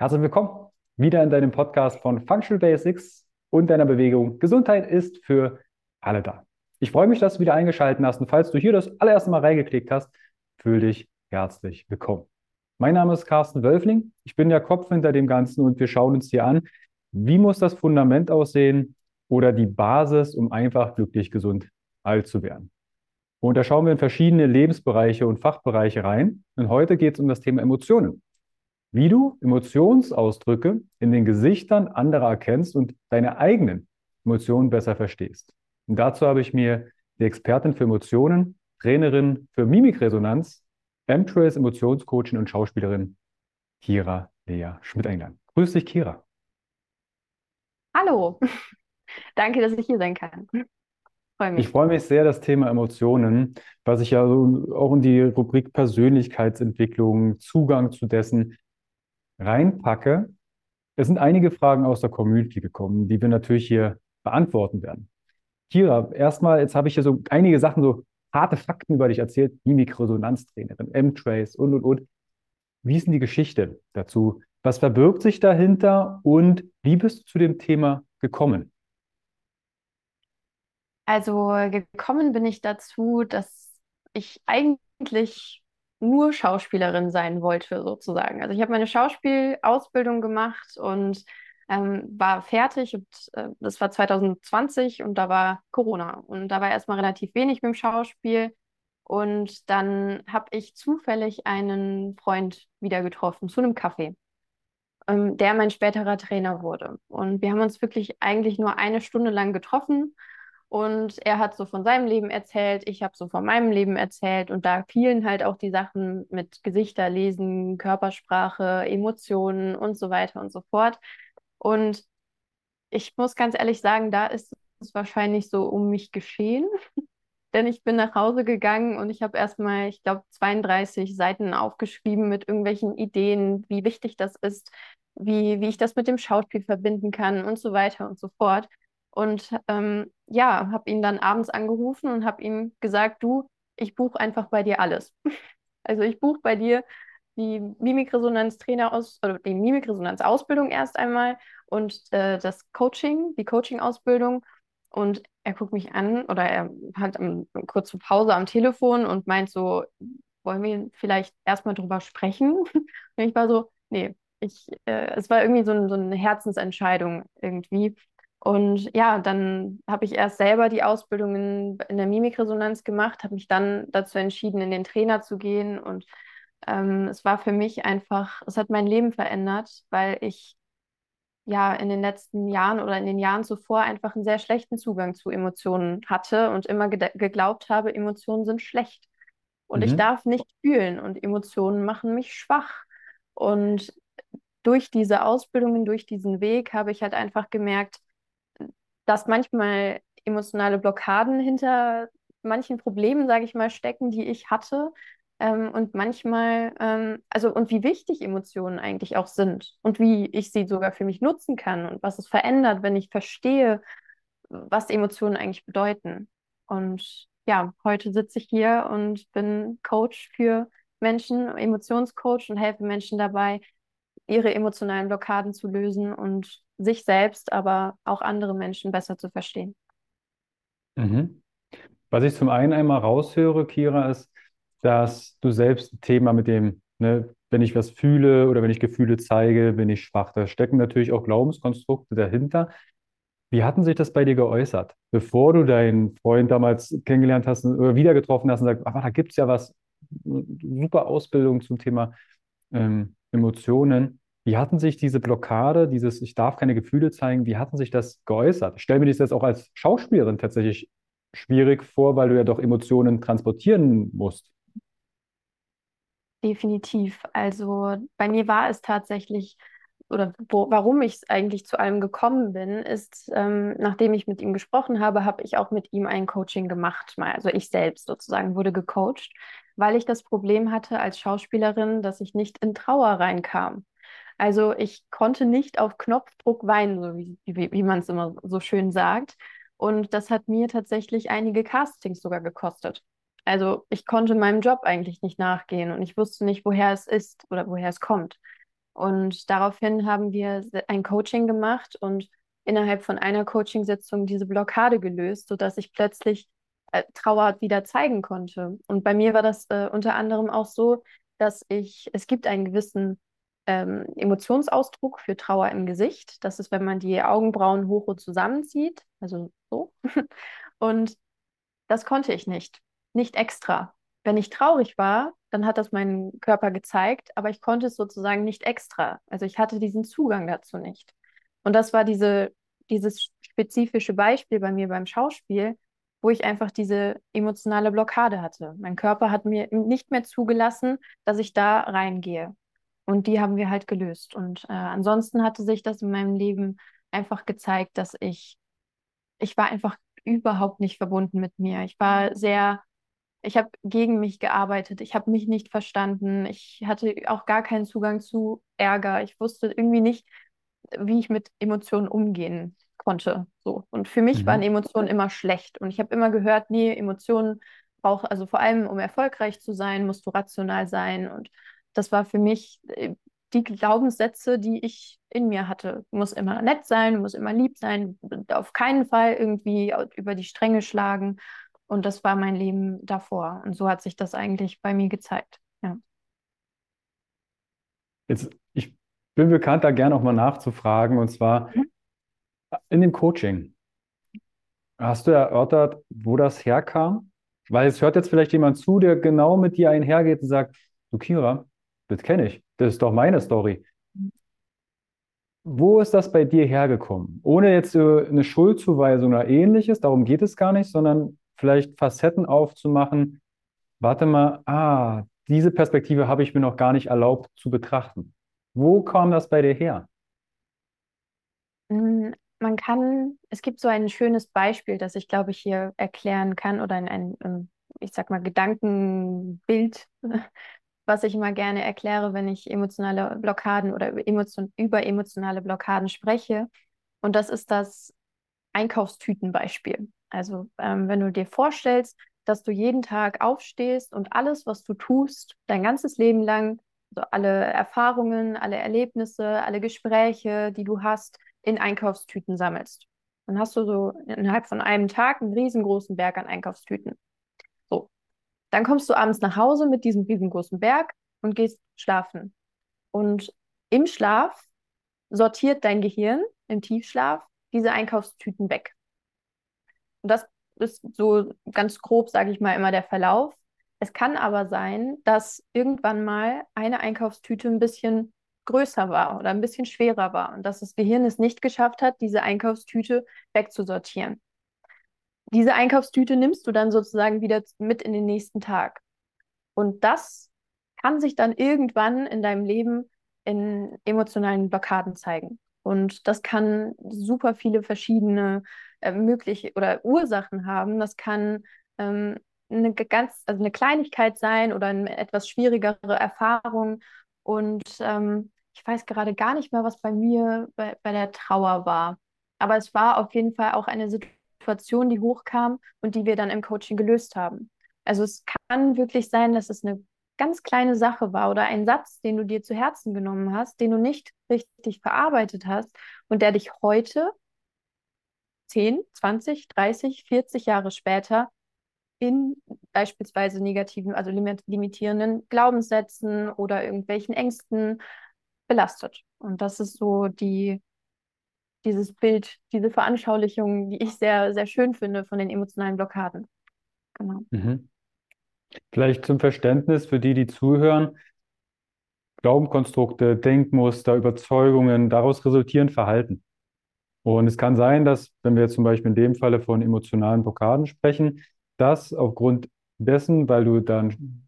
Herzlich willkommen wieder in deinem Podcast von Functional Basics und deiner Bewegung. Gesundheit ist für alle da. Ich freue mich, dass du wieder eingeschaltet hast und falls du hier das allererste Mal reingeklickt hast, fühl dich herzlich willkommen. Mein Name ist Carsten Wölfling. Ich bin der Kopf hinter dem Ganzen und wir schauen uns hier an, wie muss das Fundament aussehen oder die Basis, um einfach glücklich, gesund, alt zu werden. Und da schauen wir in verschiedene Lebensbereiche und Fachbereiche rein. Und heute geht es um das Thema Emotionen. Wie du Emotionsausdrücke in den Gesichtern anderer erkennst und deine eigenen Emotionen besser verstehst. Und dazu habe ich mir die Expertin für Emotionen, Trainerin für Mimikresonanz, M-Trace Emotionscoachin und Schauspielerin Kira Lea Schmidt eingeladen. Grüß dich, Kira. Hallo, danke, dass ich hier sein kann. Mich. Ich freue mich sehr, das Thema Emotionen, was ich ja auch in die Rubrik Persönlichkeitsentwicklung, Zugang zu dessen reinpacke. Es sind einige Fragen aus der Community gekommen, die wir natürlich hier beantworten werden. Kira, erstmal, jetzt habe ich hier so einige Sachen, so harte Fakten über dich erzählt, Mimikresonanztrainerin, M-Trace und, und, und. Wie ist denn die Geschichte dazu? Was verbirgt sich dahinter und wie bist du zu dem Thema gekommen? Also gekommen bin ich dazu, dass ich eigentlich nur Schauspielerin sein wollte, sozusagen. Also ich habe meine Schauspielausbildung gemacht und ähm, war fertig und äh, das war 2020 und da war Corona. Und da war erstmal relativ wenig mit dem Schauspiel. Und dann habe ich zufällig einen Freund wieder getroffen zu einem Kaffee, ähm, der mein späterer Trainer wurde. Und wir haben uns wirklich eigentlich nur eine Stunde lang getroffen und er hat so von seinem Leben erzählt, ich habe so von meinem Leben erzählt. Und da fielen halt auch die Sachen mit Gesichter lesen, Körpersprache, Emotionen und so weiter und so fort. Und ich muss ganz ehrlich sagen, da ist es wahrscheinlich so um mich geschehen. Denn ich bin nach Hause gegangen und ich habe erstmal, ich glaube, 32 Seiten aufgeschrieben mit irgendwelchen Ideen, wie wichtig das ist, wie, wie ich das mit dem Schauspiel verbinden kann und so weiter und so fort. Und ähm, ja, habe ihn dann abends angerufen und habe ihm gesagt, du, ich buche einfach bei dir alles. Also ich buche bei dir die Mimikresonanz-Trainer aus oder die Mimikresonanz-Ausbildung erst einmal und äh, das Coaching, die Coaching-Ausbildung. Und er guckt mich an oder er hat um, kurze Pause am Telefon und meint so, wollen wir vielleicht erstmal drüber sprechen? Und ich war so, nee, ich, äh, es war irgendwie so, so eine Herzensentscheidung irgendwie. Und ja, dann habe ich erst selber die Ausbildung in, in der Mimikresonanz gemacht, habe mich dann dazu entschieden, in den Trainer zu gehen. Und ähm, es war für mich einfach, es hat mein Leben verändert, weil ich ja in den letzten Jahren oder in den Jahren zuvor einfach einen sehr schlechten Zugang zu Emotionen hatte und immer ge geglaubt habe, Emotionen sind schlecht. Und mhm. ich darf nicht fühlen und Emotionen machen mich schwach. Und durch diese Ausbildungen, durch diesen Weg habe ich halt einfach gemerkt, dass manchmal emotionale Blockaden hinter manchen Problemen, sage ich mal, stecken, die ich hatte. Ähm, und manchmal, ähm, also und wie wichtig Emotionen eigentlich auch sind und wie ich sie sogar für mich nutzen kann und was es verändert, wenn ich verstehe, was Emotionen eigentlich bedeuten. Und ja, heute sitze ich hier und bin Coach für Menschen, Emotionscoach und helfe Menschen dabei, ihre emotionalen Blockaden zu lösen und sich selbst, aber auch andere Menschen besser zu verstehen. Mhm. Was ich zum einen einmal raushöre, Kira, ist, dass du selbst ein Thema mit dem, ne, wenn ich was fühle oder wenn ich Gefühle zeige, bin ich schwach. Da stecken natürlich auch Glaubenskonstrukte dahinter. Wie hatten sich das bei dir geäußert, bevor du deinen Freund damals kennengelernt hast oder wieder getroffen hast und sagst, ach, da gibt es ja was, super Ausbildung zum Thema ähm, Emotionen. Wie hatten sich diese Blockade, dieses Ich darf keine Gefühle zeigen, wie hatten sich das geäußert? Ich stelle mir das jetzt auch als Schauspielerin tatsächlich schwierig vor, weil du ja doch Emotionen transportieren musst. Definitiv. Also bei mir war es tatsächlich, oder wo, warum ich eigentlich zu allem gekommen bin, ist, ähm, nachdem ich mit ihm gesprochen habe, habe ich auch mit ihm ein Coaching gemacht. Mal. Also ich selbst sozusagen wurde gecoacht, weil ich das Problem hatte als Schauspielerin, dass ich nicht in Trauer reinkam. Also ich konnte nicht auf Knopfdruck weinen, so wie, wie, wie man es immer so schön sagt. Und das hat mir tatsächlich einige Castings sogar gekostet. Also ich konnte meinem Job eigentlich nicht nachgehen und ich wusste nicht, woher es ist oder woher es kommt. Und daraufhin haben wir ein Coaching gemacht und innerhalb von einer Coachingsitzung diese Blockade gelöst, sodass ich plötzlich äh, Trauer wieder zeigen konnte. Und bei mir war das äh, unter anderem auch so, dass ich, es gibt einen gewissen ähm, Emotionsausdruck für Trauer im Gesicht. Das ist, wenn man die Augenbrauen hoch und zusammenzieht, also so. Und das konnte ich nicht, nicht extra. Wenn ich traurig war, dann hat das mein Körper gezeigt, aber ich konnte es sozusagen nicht extra. Also ich hatte diesen Zugang dazu nicht. Und das war diese, dieses spezifische Beispiel bei mir beim Schauspiel, wo ich einfach diese emotionale Blockade hatte. Mein Körper hat mir nicht mehr zugelassen, dass ich da reingehe. Und die haben wir halt gelöst. Und äh, ansonsten hatte sich das in meinem Leben einfach gezeigt, dass ich, ich war einfach überhaupt nicht verbunden mit mir. Ich war sehr, ich habe gegen mich gearbeitet. Ich habe mich nicht verstanden. Ich hatte auch gar keinen Zugang zu Ärger. Ich wusste irgendwie nicht, wie ich mit Emotionen umgehen konnte. So. Und für mich mhm. waren Emotionen immer schlecht. Und ich habe immer gehört, nee, Emotionen brauchen, also vor allem, um erfolgreich zu sein, musst du rational sein. Und das war für mich äh, die Glaubenssätze, die ich in mir hatte. Du musst immer nett sein, du musst immer lieb sein, auf keinen Fall irgendwie über die Stränge schlagen. Und das war mein Leben davor. Und so hat sich das eigentlich bei mir gezeigt. Ja. Jetzt, ich bin bekannt, da gerne auch mal nachzufragen. Und zwar mhm. in dem Coaching. Hast du erörtert, wo das herkam? Weil es hört jetzt vielleicht jemand zu, der genau mit dir einhergeht und sagt, du Kira, das kenne ich, das ist doch meine Story. Wo ist das bei dir hergekommen? Ohne jetzt eine Schuldzuweisung oder ähnliches, darum geht es gar nicht, sondern vielleicht Facetten aufzumachen. Warte mal, ah, diese Perspektive habe ich mir noch gar nicht erlaubt zu betrachten. Wo kam das bei dir her? Mm, man kann, es gibt so ein schönes Beispiel, das ich glaube ich hier erklären kann oder ein, ein ich sag mal, Gedankenbild, was ich immer gerne erkläre, wenn ich emotionale Blockaden oder emotion über emotionale Blockaden spreche. Und das ist das Einkaufstütenbeispiel. Also ähm, wenn du dir vorstellst, dass du jeden Tag aufstehst und alles, was du tust, dein ganzes Leben lang, also alle Erfahrungen, alle Erlebnisse, alle Gespräche, die du hast, in Einkaufstüten sammelst. Dann hast du so innerhalb von einem Tag einen riesengroßen Berg an Einkaufstüten. Dann kommst du abends nach Hause mit diesem riesengroßen Berg und gehst schlafen. Und im Schlaf sortiert dein Gehirn im Tiefschlaf diese Einkaufstüten weg. Und das ist so ganz grob, sage ich mal, immer der Verlauf. Es kann aber sein, dass irgendwann mal eine Einkaufstüte ein bisschen größer war oder ein bisschen schwerer war und dass das Gehirn es nicht geschafft hat, diese Einkaufstüte wegzusortieren. Diese Einkaufstüte nimmst du dann sozusagen wieder mit in den nächsten Tag. Und das kann sich dann irgendwann in deinem Leben in emotionalen Blockaden zeigen. Und das kann super viele verschiedene äh, mögliche oder Ursachen haben. Das kann ähm, eine ganz, also eine Kleinigkeit sein oder eine etwas schwierigere Erfahrung. Und ähm, ich weiß gerade gar nicht mehr, was bei mir bei, bei der Trauer war. Aber es war auf jeden Fall auch eine Situation, die hochkam und die wir dann im Coaching gelöst haben. Also es kann wirklich sein, dass es eine ganz kleine Sache war oder ein Satz, den du dir zu Herzen genommen hast, den du nicht richtig verarbeitet hast und der dich heute 10, 20, 30, 40 Jahre später in beispielsweise negativen, also limitierenden Glaubenssätzen oder irgendwelchen Ängsten belastet. Und das ist so die, dieses Bild, diese Veranschaulichung, die ich sehr, sehr schön finde von den emotionalen Blockaden. Genau. Mhm. Vielleicht zum Verständnis für die, die zuhören. Glaubenkonstrukte, Denkmuster, Überzeugungen, daraus resultieren Verhalten. Und es kann sein, dass, wenn wir zum Beispiel in dem Falle von emotionalen Blockaden sprechen, dass aufgrund dessen, weil du dann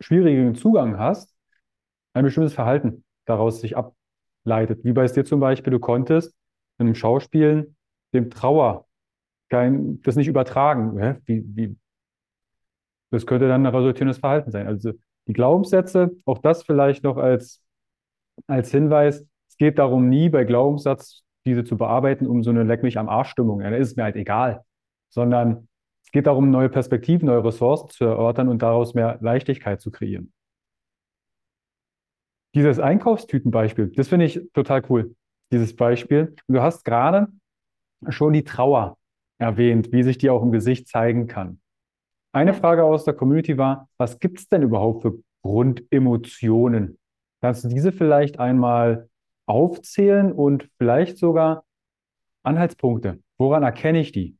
schwierigen Zugang hast, ein bestimmtes Verhalten daraus sich ableitet. Wie bei es dir zum Beispiel, du konntest einem Schauspielen dem Trauer kein, das nicht übertragen. Hä? Wie, wie, das könnte dann ein resultierendes Verhalten sein. Also die Glaubenssätze, auch das vielleicht noch als, als Hinweis, es geht darum, nie bei Glaubenssatz diese zu bearbeiten, um so eine Leck mich am Arsch-Stimmung. Ja, da ist es mir halt egal. Sondern es geht darum, neue Perspektiven, neue Ressourcen zu erörtern und daraus mehr Leichtigkeit zu kreieren. Dieses Einkaufstütenbeispiel, das finde ich total cool, dieses Beispiel. Und du hast gerade schon die Trauer erwähnt, wie sich die auch im Gesicht zeigen kann. Eine. Frage aus der Community war, was gibt es denn überhaupt für Grundemotionen? Kannst du diese vielleicht einmal aufzählen und vielleicht sogar Anhaltspunkte? Woran erkenne ich die?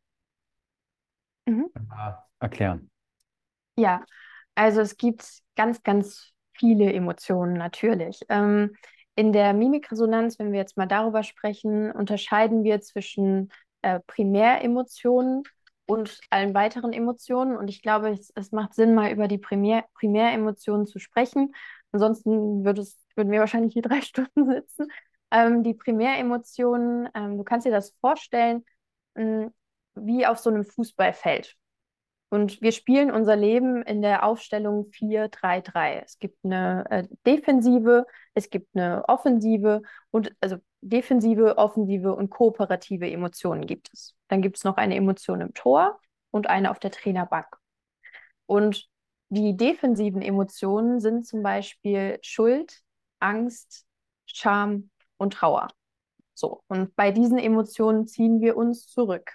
Mhm. Erklären. Ja, also es gibt ganz, ganz viele Emotionen natürlich. Ähm, in der Mimikresonanz, wenn wir jetzt mal darüber sprechen, unterscheiden wir zwischen äh, Primäremotionen und allen weiteren Emotionen. Und ich glaube, es, es macht Sinn, mal über die Primär Primäremotionen zu sprechen. Ansonsten würde es, würden wir wahrscheinlich hier drei Stunden sitzen. Ähm, die Primäremotionen, ähm, du kannst dir das vorstellen, mh, wie auf so einem Fußballfeld. Und wir spielen unser Leben in der Aufstellung 4-3-3. Es gibt eine äh, Defensive, es gibt eine Offensive und also defensive, offensive und kooperative Emotionen gibt es. Dann gibt es noch eine Emotion im Tor und eine auf der Trainerbank. Und die defensiven Emotionen sind zum Beispiel Schuld, Angst, Scham und Trauer. So, und bei diesen Emotionen ziehen wir uns zurück.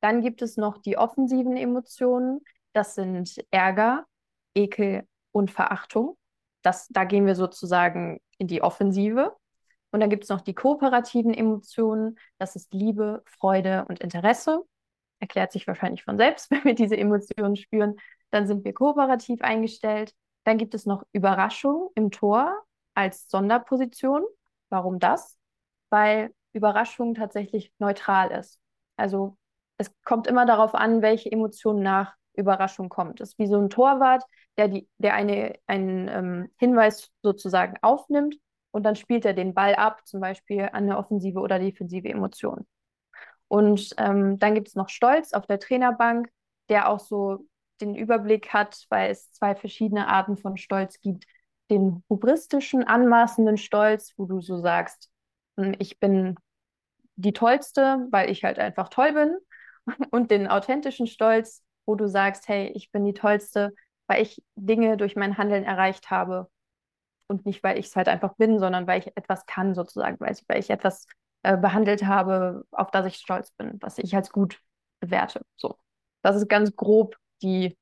Dann gibt es noch die offensiven Emotionen. Das sind Ärger, Ekel und Verachtung. Das, da gehen wir sozusagen in die Offensive. Und dann gibt es noch die kooperativen Emotionen. Das ist Liebe, Freude und Interesse. Erklärt sich wahrscheinlich von selbst, wenn wir diese Emotionen spüren. Dann sind wir kooperativ eingestellt. Dann gibt es noch Überraschung im Tor als Sonderposition. Warum das? Weil Überraschung tatsächlich neutral ist. Also es kommt immer darauf an, welche Emotion nach Überraschung kommt. Es ist wie so ein Torwart, der, die, der eine, einen ähm, Hinweis sozusagen aufnimmt und dann spielt er den Ball ab, zum Beispiel an eine offensive oder defensive Emotion. Und ähm, dann gibt es noch Stolz auf der Trainerbank, der auch so den Überblick hat, weil es zwei verschiedene Arten von Stolz gibt. Den hubristischen, anmaßenden Stolz, wo du so sagst, hm, ich bin die Tollste, weil ich halt einfach toll bin. Und den authentischen Stolz, wo du sagst, hey, ich bin die Tollste, weil ich Dinge durch mein Handeln erreicht habe. Und nicht, weil ich es halt einfach bin, sondern weil ich etwas kann, sozusagen, weil ich, weil ich etwas äh, behandelt habe, auf das ich stolz bin, was ich als gut bewerte. So. Das ist ganz grob die,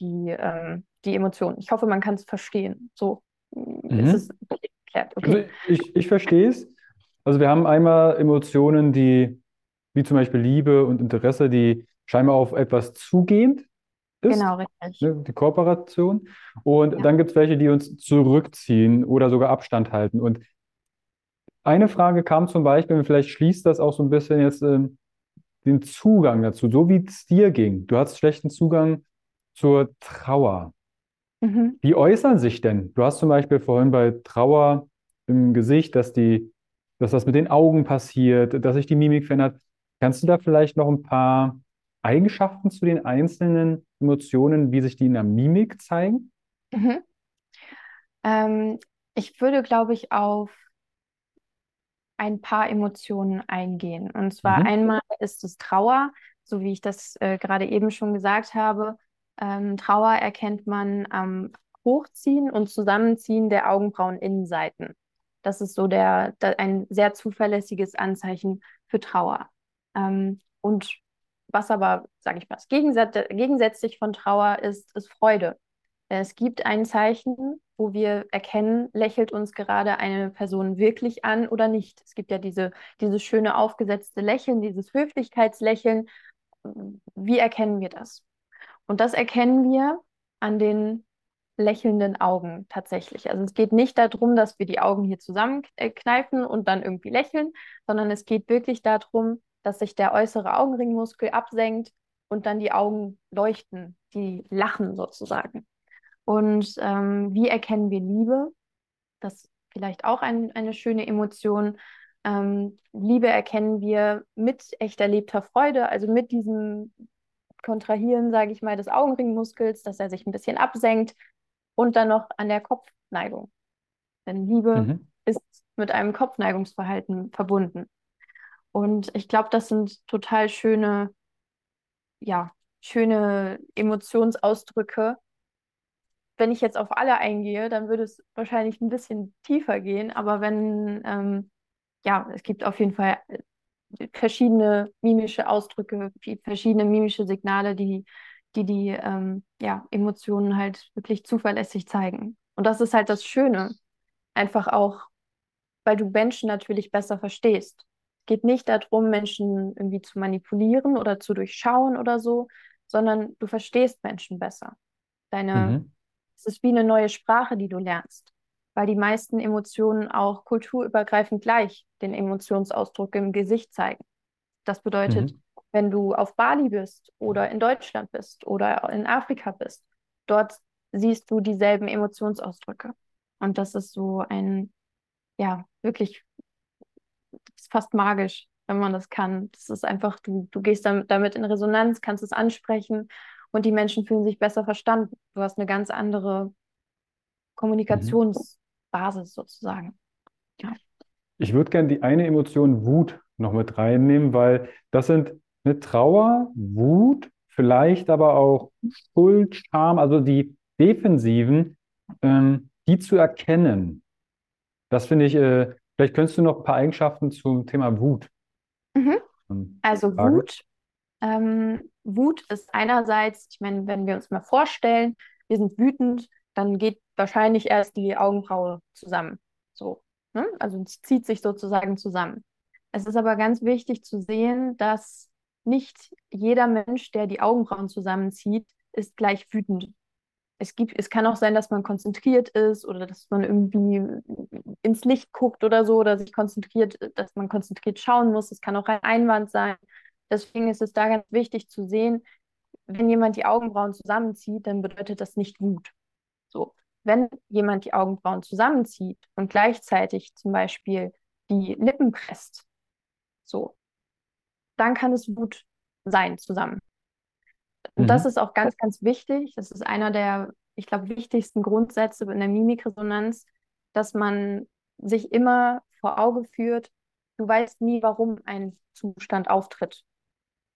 die, ähm, die Emotion. Ich hoffe, man kann es verstehen. So Mhm. ist es. Also Okay. ich, ich verstehe es. Also wir haben einmal Emotionen, die, wie zum Beispiel Liebe und Interesse, die scheinbar auf etwas zugehend ist, Genau, richtig. ne, die Kooperation. Und Ja. dann gibt es welche, die uns zurückziehen oder sogar Abstand halten. Und eine Frage kam zum Beispiel, und vielleicht schließt das auch so ein bisschen jetzt ähm, den Zugang dazu, so wie es dir ging. Du hattest schlechten Zugang zur Trauer. Mhm. Wie äußern sich denn? Du hast zum Beispiel vorhin bei Trauer im Gesicht, dass die, dass das mit den Augen passiert, dass sich die Mimik verändert. Kannst du da vielleicht noch ein paar Eigenschaften zu den einzelnen Emotionen, wie sich die in der Mimik zeigen? Mhm. Ähm, ich würde, glaube ich, auf ein paar Emotionen eingehen. Und zwar Mhm. einmal ist es Trauer, so wie ich das äh, gerade eben schon gesagt habe. Ähm, Trauer erkennt man am Hochziehen und Zusammenziehen der Augenbraueninnenseiten. Das ist so der, der, ein sehr zuverlässiges Anzeichen für Trauer. Ähm, und was aber, sage ich mal, gegensätzlich von Trauer ist, ist Freude. Es gibt ein Zeichen, wo wir erkennen, lächelt uns gerade eine Person wirklich an oder nicht. Es gibt ja diese, dieses schöne aufgesetzte Lächeln, dieses Höflichkeitslächeln. Wie erkennen wir das? Und das erkennen wir an den lächelnden Augen tatsächlich. Also es geht nicht darum, dass wir die Augen hier zusammenkneifen und dann irgendwie lächeln, sondern es geht wirklich darum, dass sich der äußere Augenringmuskel absenkt und dann die Augen leuchten, die lachen sozusagen. Und ähm, wie erkennen wir Liebe? Das ist vielleicht auch ein, eine schöne Emotion. Ähm, Liebe erkennen wir mit echt erlebter Freude, also mit diesem Kontrahieren, sage ich mal, des Augenringmuskels, dass er sich ein bisschen absenkt und dann noch an der Kopfneigung. Denn Liebe Mhm. ist mit einem Kopfneigungsverhalten verbunden. Und ich glaube, das sind total schöne, ja, schöne Emotionsausdrücke, wenn ich jetzt auf alle eingehe, dann würde es wahrscheinlich ein bisschen tiefer gehen. Aber wenn, ähm, ja, es gibt auf jeden Fall äh, verschiedene mimische Ausdrücke, verschiedene mimische Signale, die die, die ähm, ja, Emotionen halt wirklich zuverlässig zeigen. Und das ist halt das Schöne. Einfach auch, weil du Menschen natürlich besser verstehst. Es geht nicht darum, Menschen irgendwie zu manipulieren oder zu durchschauen oder so, sondern du verstehst Menschen besser. Deine, mhm. es ist wie eine neue Sprache, die du lernst, weil die meisten Emotionen auch kulturübergreifend gleich den Emotionsausdruck im Gesicht zeigen. Das bedeutet, mhm. wenn du auf Bali bist oder in Deutschland bist oder in Afrika bist, dort siehst du dieselben Emotionsausdrücke. Und das ist so ein, ja, wirklich fast magisch, wenn man das kann. Das ist einfach, du, du gehst damit in Resonanz, kannst es ansprechen und die Menschen fühlen sich besser verstanden. Du hast eine ganz andere Kommunikationsbasis mhm. sozusagen. Ja. Ich würde gerne die eine Emotion Wut noch mit reinnehmen, weil das sind eine Trauer, Wut, vielleicht aber auch Schuld, Scham, also die defensiven, ähm, die zu erkennen. Das finde ich, äh, vielleicht könntest du noch ein paar Eigenschaften zum Thema Wut. Mhm. Ähm, also sagen. Wut, ähm, Wut ist einerseits, ich meine, wenn wir uns mal vorstellen, wir sind wütend, dann geht wahrscheinlich erst die Augenbraue zusammen. So, ne? Also es zieht sich sozusagen zusammen. Es ist aber ganz wichtig zu sehen, dass nicht jeder Mensch, der die Augenbrauen zusammenzieht, ist gleich wütend es gibt, es kann auch sein, dass man konzentriert ist oder dass man irgendwie ins Licht guckt oder so oder sich konzentriert, dass man konzentriert schauen muss. Es kann auch ein Einwand sein. Deswegen ist es da ganz wichtig zu sehen, wenn jemand die Augenbrauen zusammenzieht, dann bedeutet das nicht Wut. So, wenn jemand die Augenbrauen zusammenzieht und gleichzeitig zum Beispiel die Lippen presst, so, dann kann es Wut sein zusammen. Mhm. das ist auch ganz, ganz wichtig. Das ist einer der, ich glaube, wichtigsten Grundsätze in der Mimikresonanz, dass man sich immer vor Auge führt, du weißt nie, warum ein Zustand auftritt.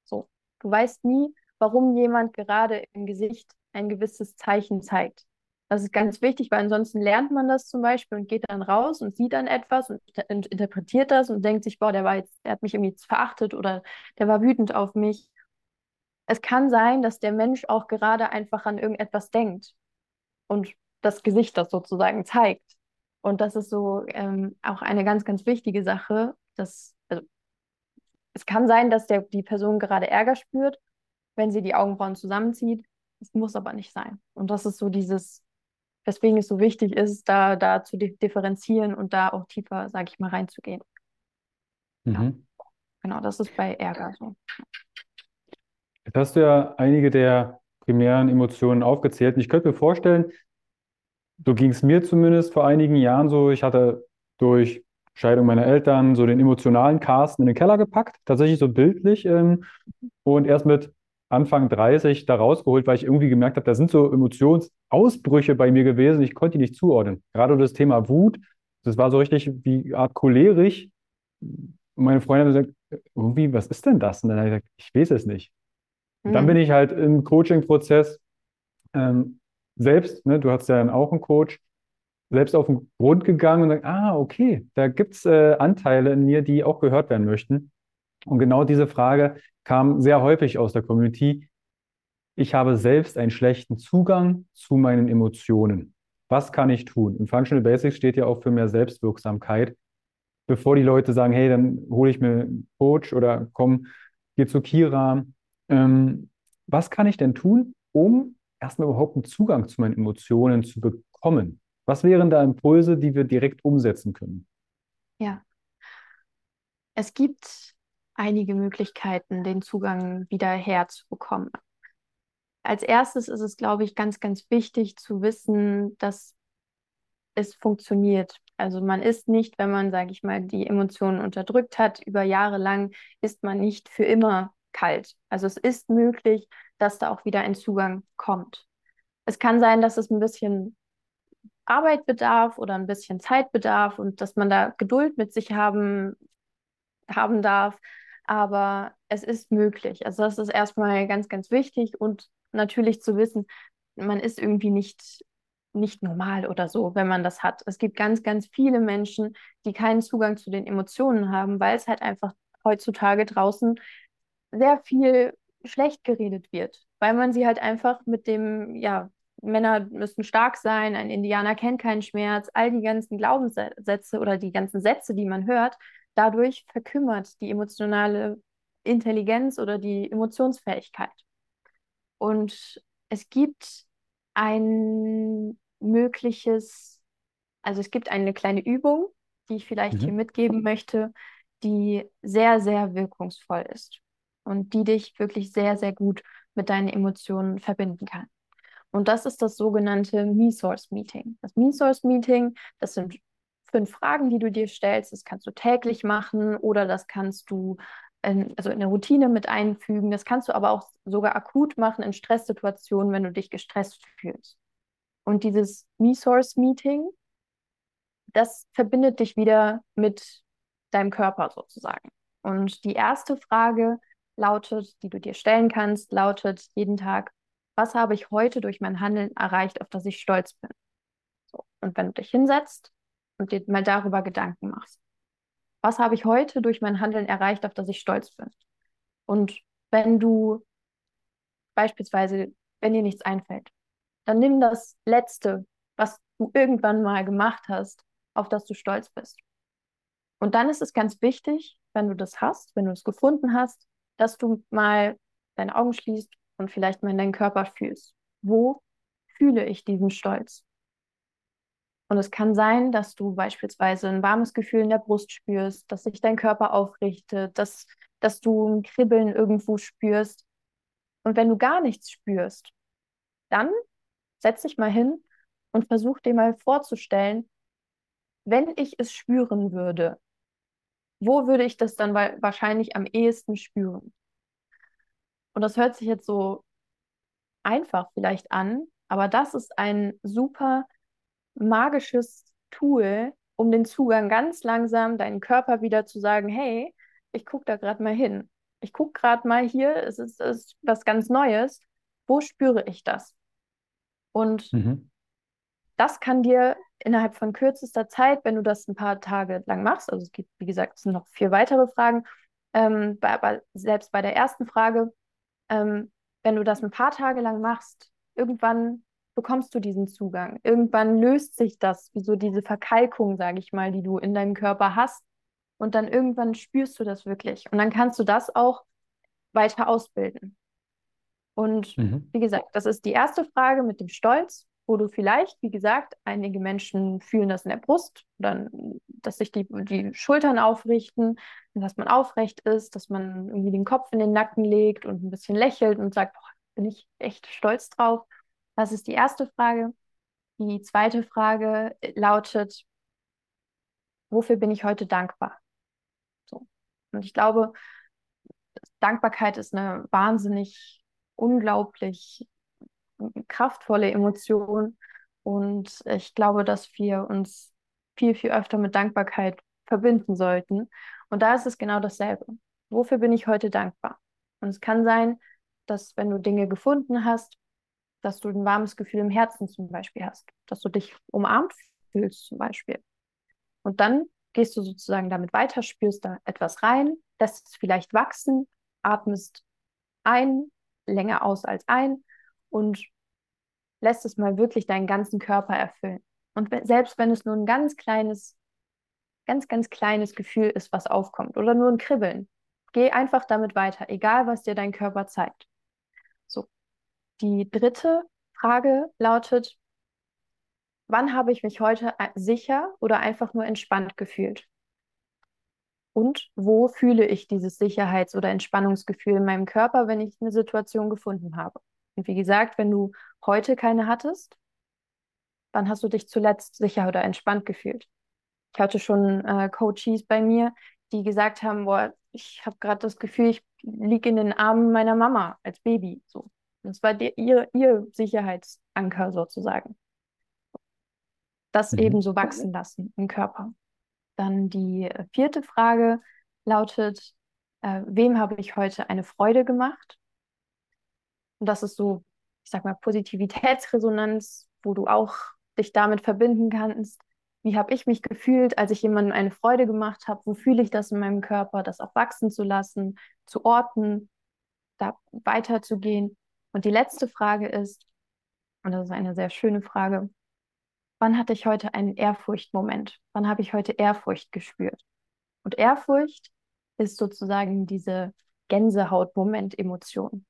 So, du weißt nie, warum jemand gerade im Gesicht ein gewisses Zeichen zeigt. Das ist ganz wichtig, weil ansonsten lernt man das zum Beispiel und geht dann raus und sieht dann etwas und interpretiert das und denkt sich, boah, der war jetzt, der hat mich irgendwie verachtet oder der war wütend auf mich es kann sein, dass der Mensch auch gerade einfach an irgendetwas denkt und das Gesicht das sozusagen zeigt. Und das ist so ähm, auch eine ganz, ganz wichtige Sache. Dass, also, es kann sein, dass der, die Person gerade Ärger spürt, wenn sie die Augenbrauen zusammenzieht. Es muss aber nicht sein. Und das ist so dieses, weswegen es so wichtig ist, da, da zu differenzieren und da auch tiefer, sage ich mal, reinzugehen. Mhm. Ja. Genau, das ist bei Ärger so. Jetzt hast du ja einige der primären Emotionen aufgezählt. Und ich könnte mir vorstellen, so ging es mir zumindest vor einigen Jahren so, ich hatte durch Scheidung meiner Eltern so den emotionalen Carsten in den Keller gepackt, tatsächlich so bildlich. Ähm, und erst mit Anfang 30 da rausgeholt, weil ich irgendwie gemerkt habe, da sind so Emotionsausbrüche bei mir gewesen, ich konnte die nicht zuordnen. Gerade das Thema Wut, das war so richtig wie Art cholerisch. Und meine Freundin hat gesagt, irgendwie, was ist denn das? Und dann habe ich gesagt, ich weiß es nicht. Und dann bin mhm. ich halt im Coaching-Prozess ähm, selbst, ne, du hast ja dann auch einen Coach, selbst auf den Grund gegangen und gesagt, ah, okay, da gibt es äh, Anteile in mir, die auch gehört werden möchten. Und genau diese Frage kam sehr häufig aus der Community. Ich habe selbst einen schlechten Zugang zu meinen Emotionen. Was kann ich tun? Und Functional Basics steht ja auch für mehr Selbstwirksamkeit. Bevor die Leute sagen, hey, dann hole ich mir einen Coach oder komm, geh zu Kira, ähm, was kann ich denn tun, um erstmal überhaupt einen Zugang zu meinen Emotionen zu bekommen? Was wären da Impulse, die wir direkt umsetzen können? Ja, es gibt einige Möglichkeiten, den Zugang wieder herzubekommen. Als erstes ist es, glaube ich, ganz, ganz wichtig zu wissen, dass es funktioniert. Also man ist nicht, wenn man, sage ich mal, die Emotionen unterdrückt hat, über Jahre lang, ist man nicht für immer kalt. Also es ist möglich, dass da auch wieder ein Zugang kommt. Es kann sein, dass es ein bisschen Arbeit bedarf oder ein bisschen Zeit bedarf und dass man da Geduld mit sich haben, haben darf. Aber es ist möglich. Also das ist erstmal ganz, ganz wichtig und natürlich zu wissen, man ist irgendwie nicht nicht normal oder so, wenn man das hat. Es gibt ganz, ganz viele Menschen, die keinen Zugang zu den Emotionen haben, weil es halt einfach heutzutage draußen sehr viel schlecht geredet wird, weil man sie halt einfach mit dem, ja, Männer müssen stark sein, ein Indianer kennt keinen Schmerz, all die ganzen Glaubenssätze oder die ganzen Sätze, die man hört, dadurch verkümmert die emotionale Intelligenz oder die Emotionsfähigkeit. Und es gibt ein mögliches, also es gibt eine kleine Übung, die ich vielleicht mhm. hier mitgeben möchte, die sehr, sehr wirkungsvoll ist und die dich wirklich sehr, sehr gut mit deinen Emotionen verbinden kann. Und das ist das sogenannte Me-Source Meeting. Das Me-Source Meeting, das sind fünf Fragen, die du dir stellst. Das kannst du täglich machen oder das kannst du in, also in eine Routine mit einfügen. Das kannst du aber auch sogar akut machen in Stresssituationen, wenn du dich gestresst fühlst. Und dieses Me-Source Meeting, das verbindet dich wieder mit deinem Körper sozusagen. Und die erste Frage lautet, die du dir stellen kannst, lautet jeden Tag, was habe ich heute durch mein Handeln erreicht, auf das ich stolz bin? So. Und wenn du dich hinsetzt und dir mal darüber Gedanken machst, was habe ich heute durch mein Handeln erreicht, auf das ich stolz bin? Und wenn du beispielsweise, wenn dir nichts einfällt, dann nimm das Letzte, was du irgendwann mal gemacht hast, auf das du stolz bist. Und dann ist es ganz wichtig, wenn du das hast, wenn du es gefunden hast, dass du mal deine Augen schließt und vielleicht mal in deinen Körper fühlst. Wo fühle ich diesen Stolz? Und es kann sein, dass du beispielsweise ein warmes Gefühl in der Brust spürst, dass sich dein Körper aufrichtet, dass, dass du ein Kribbeln irgendwo spürst. Und wenn du gar nichts spürst, dann setz dich mal hin und versuch dir mal vorzustellen, wenn ich es spüren würde, wo würde ich das dann wahrscheinlich am ehesten spüren? Und das hört sich jetzt so einfach vielleicht an, aber das ist ein super magisches Tool, um den Zugang ganz langsam deinen Körper wieder zu sagen, hey, ich gucke da gerade mal hin. Ich gucke gerade mal hier, es ist, es ist was ganz Neues. Wo spüre ich das? Und mhm. Das kann dir innerhalb von kürzester Zeit, wenn du das ein paar Tage lang machst, also es gibt, wie gesagt, es sind noch vier weitere Fragen, ähm, bei, bei, selbst bei der ersten Frage, ähm, wenn du das ein paar Tage lang machst, irgendwann bekommst du diesen Zugang. Irgendwann löst sich das, wie so diese Verkalkung, sage ich mal, die du in deinem Körper hast. Und dann irgendwann spürst du das wirklich. Und dann kannst du das auch weiter ausbilden. Und mhm. wie gesagt, das ist die erste Frage mit dem Stolz wo du vielleicht, wie gesagt, einige Menschen fühlen das in der Brust, dann, dass sich die, die Schultern aufrichten, dass man aufrecht ist, dass man irgendwie den Kopf in den Nacken legt und ein bisschen lächelt und sagt, boah, bin ich echt stolz drauf. Das ist die erste Frage. Die zweite Frage lautet, wofür bin ich heute dankbar? So. Und ich glaube, Dankbarkeit ist eine wahnsinnig unglaublich kraftvolle Emotion. Und ich glaube, dass wir uns viel, viel öfter mit Dankbarkeit verbinden sollten. Und da ist es genau dasselbe. Wofür bin ich heute dankbar? Und es kann sein, dass wenn du Dinge gefunden hast, dass du ein warmes Gefühl im Herzen zum Beispiel hast, dass du dich umarmt fühlst zum Beispiel. Und dann gehst du sozusagen damit weiter, spürst da etwas rein, lässt es vielleicht wachsen, atmest ein, länger aus als ein und lässt es mal wirklich deinen ganzen Körper erfüllen. Und selbst wenn es nur ein ganz kleines, ganz, ganz kleines Gefühl ist, was aufkommt oder nur ein Kribbeln, geh einfach damit weiter, egal was dir dein Körper zeigt. So. Die dritte Frage lautet, wann habe ich mich heute sicher oder einfach nur entspannt gefühlt? Und wo fühle ich dieses Sicherheits- oder Entspannungsgefühl in meinem Körper, wenn ich eine Situation gefunden habe? Und wie gesagt, wenn du heute keine hattest, wann hast du dich zuletzt sicher oder entspannt gefühlt? Ich hatte schon äh, Coaches bei mir, die gesagt haben, boah, ich habe gerade das Gefühl, ich liege in den Armen meiner Mama als Baby. So. Das war die, ihr, ihr Sicherheitsanker sozusagen. Das mhm. eben so wachsen lassen im Körper. Dann die vierte Frage lautet, äh, wem habe ich heute eine Freude gemacht? Und das ist so, ich sag mal, Positivitätsresonanz, wo du auch dich damit verbinden kannst, wie habe ich mich gefühlt, als ich jemandem eine Freude gemacht habe, wo fühle ich das in meinem Körper, das auch wachsen zu lassen, zu orten, da weiterzugehen. Und die letzte Frage ist, und das ist eine sehr schöne Frage, wann hatte ich heute einen Ehrfurchtmoment? Wann habe ich heute Ehrfurcht gespürt? Und Ehrfurcht ist sozusagen diese Gänsehautmoment-Emotion.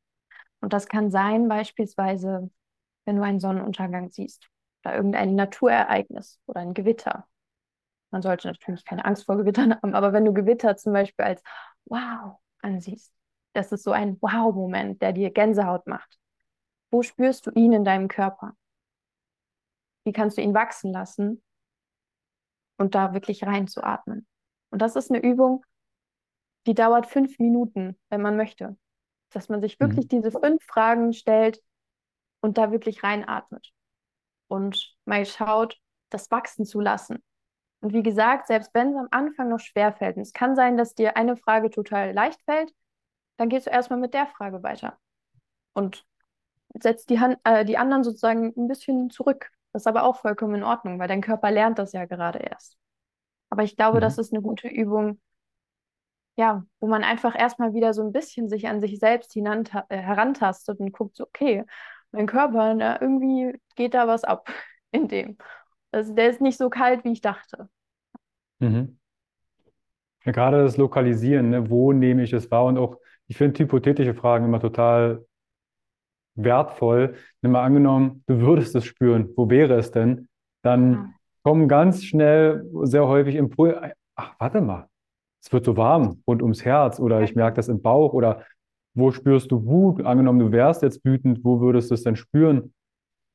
Und das kann sein, beispielsweise, wenn du einen Sonnenuntergang siehst oder irgendein Naturereignis oder ein Gewitter. Man sollte natürlich keine Angst vor Gewittern haben, aber wenn du Gewitter zum Beispiel als Wow ansiehst, das ist so ein Wow-Moment, der dir Gänsehaut macht. Wo spürst du ihn in deinem Körper? Wie kannst du ihn wachsen lassen und da wirklich reinzuatmen? Und das ist eine Übung, die dauert fünf Minuten, wenn man möchte. Dass man sich wirklich mhm. diese fünf Fragen stellt und da wirklich reinatmet und mal schaut, das wachsen zu lassen. Und wie gesagt, selbst wenn es am Anfang noch schwer fällt, und es kann sein, dass dir eine Frage total leicht fällt, dann gehst du erstmal mit der Frage weiter und setzt die, Hand, äh, die anderen sozusagen ein bisschen zurück. Das ist aber auch vollkommen in Ordnung, weil dein Körper lernt das ja gerade erst. Aber ich glaube, mhm. das ist eine gute Übung, ja, wo man einfach erstmal wieder so ein bisschen sich an sich selbst äh, herantastet und guckt, so, okay, mein Körper, na, irgendwie geht da was ab in dem. Also der ist nicht so kalt, wie ich dachte. Mhm. Ja, gerade das Lokalisieren, ne? wo nehme ich es wahr? Und auch, ich finde hypothetische Fragen immer total wertvoll. Nimm mal angenommen, du würdest es spüren, wo wäre es denn? Dann ja. kommen ganz schnell, sehr häufig Impulse, ach, warte mal, es wird so warm rund ums Herz oder ich merke das im Bauch oder wo spürst du Wut? Angenommen, du wärst jetzt wütend, wo würdest du es denn spüren?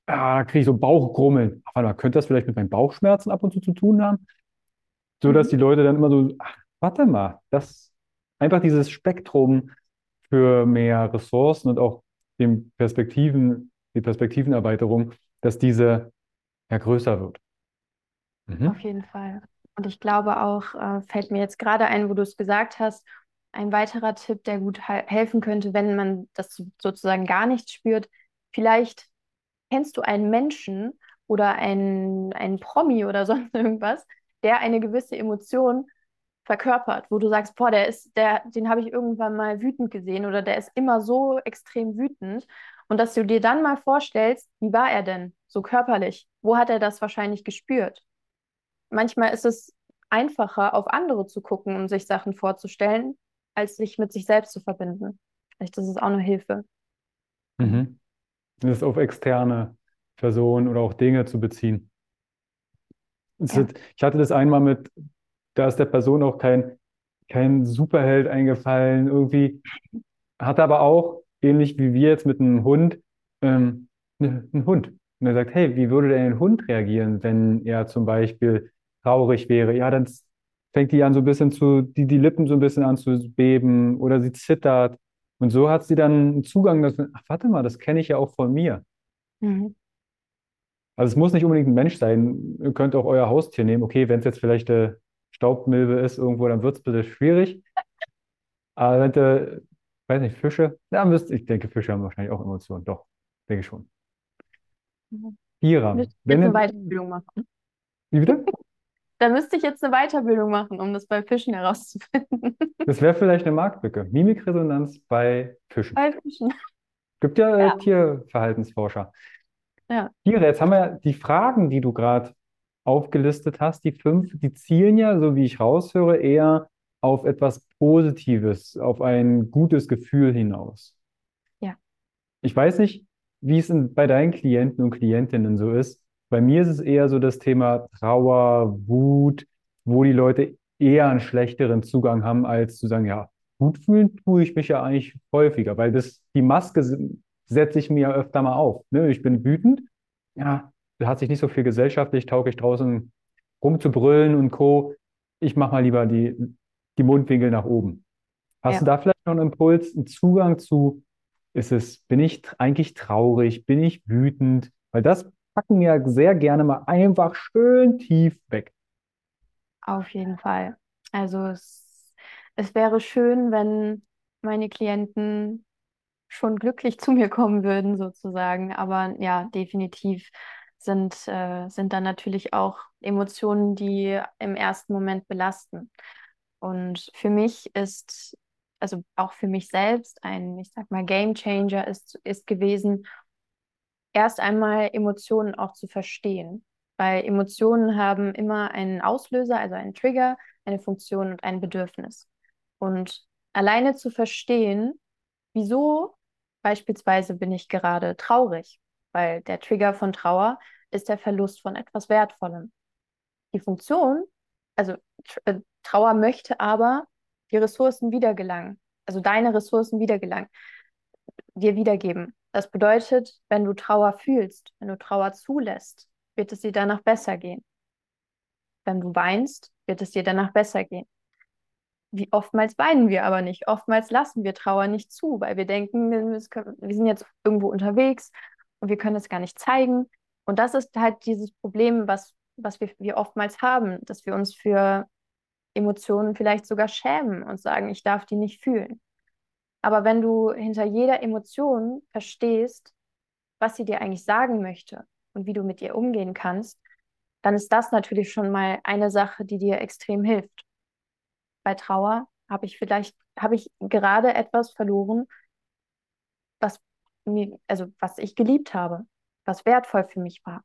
Ah, da kriege ich so Bauchgrummeln. Ach, warte mal, könnte das vielleicht mit meinen Bauchschmerzen ab und zu zu tun haben? So dass mhm. die Leute dann immer so, ach, warte mal, das einfach dieses Spektrum für mehr Ressourcen und auch den Perspektiven, die Perspektivenerweiterung, dass diese ja größer wird. Mhm. Auf jeden Fall. Und ich glaube auch, äh, fällt mir jetzt gerade ein, wo du es gesagt hast, ein weiterer Tipp, der gut helfen könnte, wenn man das sozusagen gar nicht spürt. Vielleicht kennst du einen Menschen oder einen, einen Promi oder sonst irgendwas, der eine gewisse Emotion verkörpert, wo du sagst, boah, der ist, der, den habe ich irgendwann mal wütend gesehen oder der ist immer so extrem wütend. Und dass du dir dann mal vorstellst, wie war er denn so körperlich? Wo hat er das wahrscheinlich gespürt? Manchmal ist es einfacher, auf andere zu gucken und sich Sachen vorzustellen, als sich mit sich selbst zu verbinden. Vielleicht ist es auch eine Hilfe. Mhm. Das auf externe Personen oder auch Dinge zu beziehen. Ja. ich hatte das einmal mit, da ist der Person auch kein, kein Superheld eingefallen, irgendwie, hatte aber auch, ähnlich wie wir jetzt mit einem Hund, ähm, ne, einen Hund. Und er sagt, hey, wie würde denn ein Hund reagieren, wenn er zum Beispiel traurig wäre, ja, dann fängt die an so ein bisschen zu, die, die Lippen so ein bisschen an zu beben oder sie zittert. Und so hat sie dann einen Zugang, dass, ach, warte mal, das kenne ich ja auch von mir. Mhm. Also es muss nicht unbedingt ein Mensch sein. Ihr könnt auch euer Haustier nehmen. Okay, wenn es jetzt vielleicht eine Staubmilbe ist irgendwo, dann wird es bitte schwierig. Aber wenn du, weiß nicht, Fische, ja, müsst, ich denke, Fische haben wahrscheinlich auch Emotionen. Doch, denke ich schon. Mhm. Hieram. Ich wenn eine Weiterbildung machen. Wie bitte? Da müsste ich jetzt eine Weiterbildung machen, um das bei Fischen herauszufinden. Das wäre vielleicht eine Marktlücke. Mimikresonanz bei Fischen. Bei Fischen. Gibt ja, äh, ja. Tierverhaltensforscher. Ja. Tiere, jetzt haben wir die Fragen, die du gerade aufgelistet hast, die fünf, die zielen ja, so wie ich raushöre, eher auf etwas Positives, auf ein gutes Gefühl hinaus. Ja. Ich weiß nicht, wie es in, bei deinen Klienten und Klientinnen so ist. Bei mir ist es eher so das Thema Trauer, Wut, wo die Leute eher einen schlechteren Zugang haben, als zu sagen, ja, gut fühlen tue ich mich ja eigentlich häufiger, weil das, die Maske setze ich mir ja öfter mal auf. Ne? Ich bin wütend, ja, da hat sich nicht so viel gesellschaftlich tauglich draußen rumzubrüllen und Co. Ich mache mal lieber die, die Mundwinkel nach oben. Hast ja. du da vielleicht noch einen Impuls, einen Zugang zu, ist es, bin ich eigentlich traurig, bin ich wütend? Weil das packen ja sehr gerne mal einfach schön tief weg. Auf jeden Fall. Also es, es wäre schön, wenn meine Klienten schon glücklich zu mir kommen würden, sozusagen. Aber ja, definitiv sind, äh, sind dann natürlich auch Emotionen, die im ersten Moment belasten. Und für mich ist, also auch für mich selbst, ein, ich sag mal, Game Changer ist, ist gewesen, erst einmal Emotionen auch zu verstehen. Weil Emotionen haben immer einen Auslöser, also einen Trigger, eine Funktion und ein Bedürfnis. Und alleine zu verstehen, wieso beispielsweise bin ich gerade traurig, weil der Trigger von Trauer ist der Verlust von etwas Wertvollem. Die Funktion, also äh, Trauer möchte aber die Ressourcen wiedergelangen, also deine Ressourcen wiedergelangen, dir wiedergeben. Das bedeutet, wenn du Trauer fühlst, wenn du Trauer zulässt, wird es dir danach besser gehen. Wenn du weinst, wird es dir danach besser gehen. Wie oftmals weinen wir aber nicht. Oftmals lassen wir Trauer nicht zu, weil wir denken, wir sind jetzt irgendwo unterwegs und wir können es gar nicht zeigen. Und das ist halt dieses Problem, was, was wir, wir oftmals haben, dass wir uns für Emotionen vielleicht sogar schämen und sagen, ich darf die nicht fühlen. Aber wenn du hinter jeder Emotion verstehst, was sie dir eigentlich sagen möchte und wie du mit ihr umgehen kannst, dann ist das natürlich schon mal eine Sache, die dir extrem hilft. Bei Trauer habe ich vielleicht, habe ich gerade etwas verloren, was mir, also was ich geliebt habe, was wertvoll für mich war.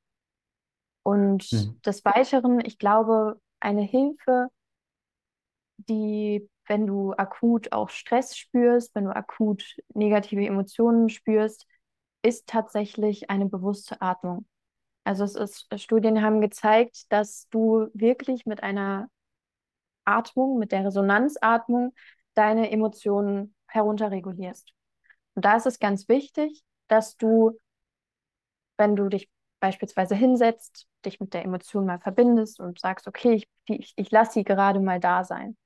Und mhm. des Weiteren, ich glaube, eine Hilfe, die wenn du akut auch Stress spürst, wenn du akut negative Emotionen spürst, ist tatsächlich eine bewusste Atmung. Also es ist, Studien haben gezeigt, dass du wirklich mit einer Atmung, mit der Resonanzatmung, deine Emotionen herunterregulierst. Und da ist es ganz wichtig, dass du, wenn du dich beispielsweise hinsetzt, dich mit der Emotion mal verbindest und sagst, okay, ich, ich, ich lasse sie gerade mal da sein